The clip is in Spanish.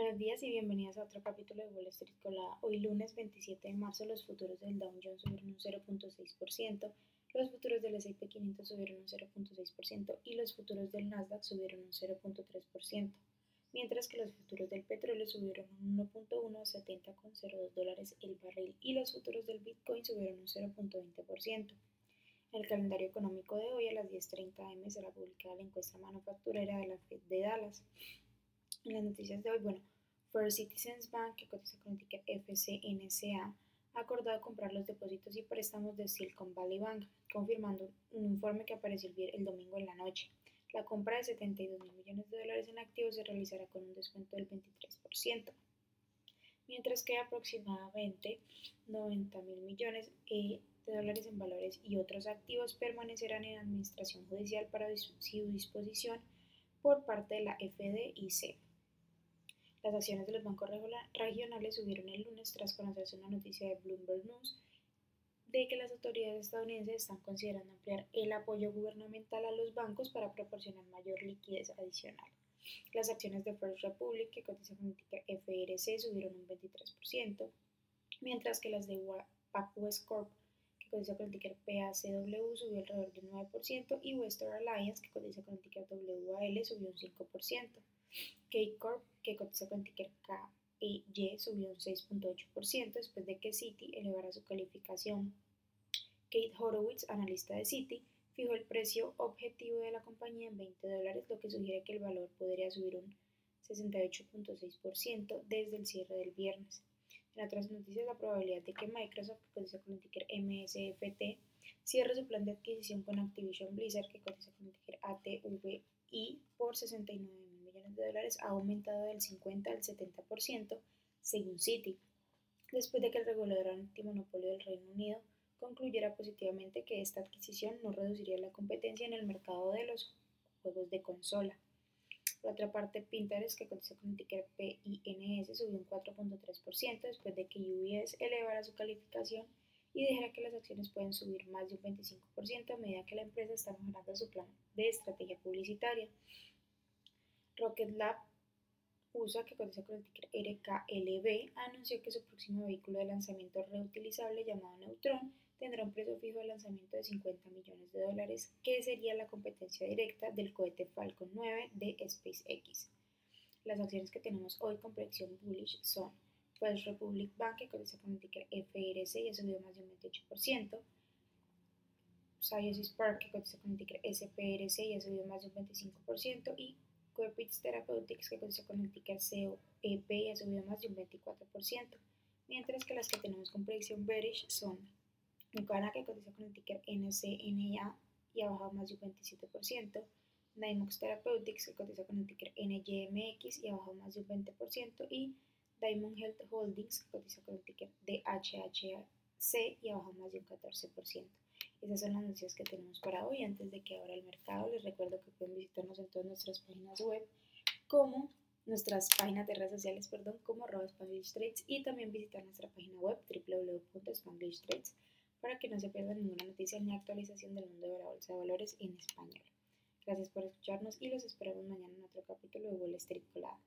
Buenos días y bienvenidos a otro capítulo de Wall Street Colada. Hoy lunes 27 de marzo los futuros del Dow Jones subieron un 0.6%, los futuros del S&P 500 subieron un 0.6% y los futuros del Nasdaq subieron un 0.3%, mientras que los futuros del petróleo subieron un 1.1 a 70,02 dólares el barril y los futuros del Bitcoin subieron un 0.20%. En el calendario económico de hoy a las 10.30 am será publicada la encuesta manufacturera de la Fed de Dallas. En las noticias de hoy, bueno, First Citizens Bank, que cotiza con ticker FCNCA, ha acordado comprar los depósitos y préstamos de Silicon Valley Bank, confirmando un informe que apareció el, domingo en la noche. La compra de 72 mil millones de dólares en activos se realizará con un descuento del 23%, mientras que aproximadamente 90 mil millones eh, de dólares en valores y otros activos permanecerán en administración judicial para su disposición por parte de la FDIC. Las acciones de los bancos regionales subieron el lunes tras conocerse una noticia de Bloomberg News de que las autoridades estadounidenses están considerando ampliar el apoyo gubernamental a los bancos para proporcionar mayor liquidez adicional. Las acciones de First Republic, que cotiza con FRC, subieron un 23%, mientras que las de PacWest Corp, que cotiza con el ticker PACW, subió alrededor del 9%, y Western Alliance, que cotiza con el ticker WAL, subió un 5%. Kate Corp, que cotiza con el ticker KEY, subió un 6.8% después de que Citi elevara su calificación. Kate Horowitz, analista de Citi, fijó el precio objetivo de la compañía en 20 dólares, lo que sugiere que el valor podría subir un 68.6% desde el cierre del viernes. En otras noticias, la probabilidad de que Microsoft, que cotiza con el ticker MSFT, cierre su plan de adquisición con Activision Blizzard, que cotiza con el ticker ATVI, por 69 de dólares ha aumentado del 50 al 70%, según Citi, después de que el regulador antimonopolio del Reino Unido concluyera positivamente que esta adquisición no reduciría la competencia en el mercado de los juegos de consola. Por otra parte, Pinterest, que cotiza con el ticker PINS, subió un 4.3% después de que UBS elevara su calificación y dijera que las acciones pueden subir más de un 25% a medida que la empresa está mejorando su plan de estrategia publicitaria. Rocket Lab USA, que cotiza con el ticker RKLB, anunció que su próximo vehículo de lanzamiento reutilizable llamado Neutron tendrá un precio fijo de lanzamiento de 50 millones de dólares, que sería la competencia directa del cohete Falcon 9 de SpaceX. Las acciones que tenemos hoy con predicción bullish son First Republic Bank, que cotiza con el ticker FRC y ha subido más de un 28%, Sciences Park, que cotiza con el ticker SPRC y ha subido más de un 25%, y Coepits Therapeutics, que cotiza con el ticker COEP y ha subido más de un 24%, mientras que las que tenemos con predicción bearish son Nucana, que cotiza con el ticker NCNA y ha bajado más de un 27%, Dymox Therapeutics, que cotiza con el ticker NYMX y ha bajado más de un 20%, y Diamond Health Holdings, que cotiza con el ticker DHHC y ha bajado más de un 14%. Esas son las noticias que tenemos para hoy. Antes de que abra el mercado, les recuerdo que pueden visitarnos en todas nuestras páginas web, como nuestras páginas de redes sociales, perdón, como arroba Spanglish Trades y también visitar nuestra página web www.spanglishtrades para que no se pierdan ninguna noticia ni actualización del mundo de la bolsa de valores en español. Gracias por escucharnos y los esperamos mañana en otro capítulo de Wall Street Colada.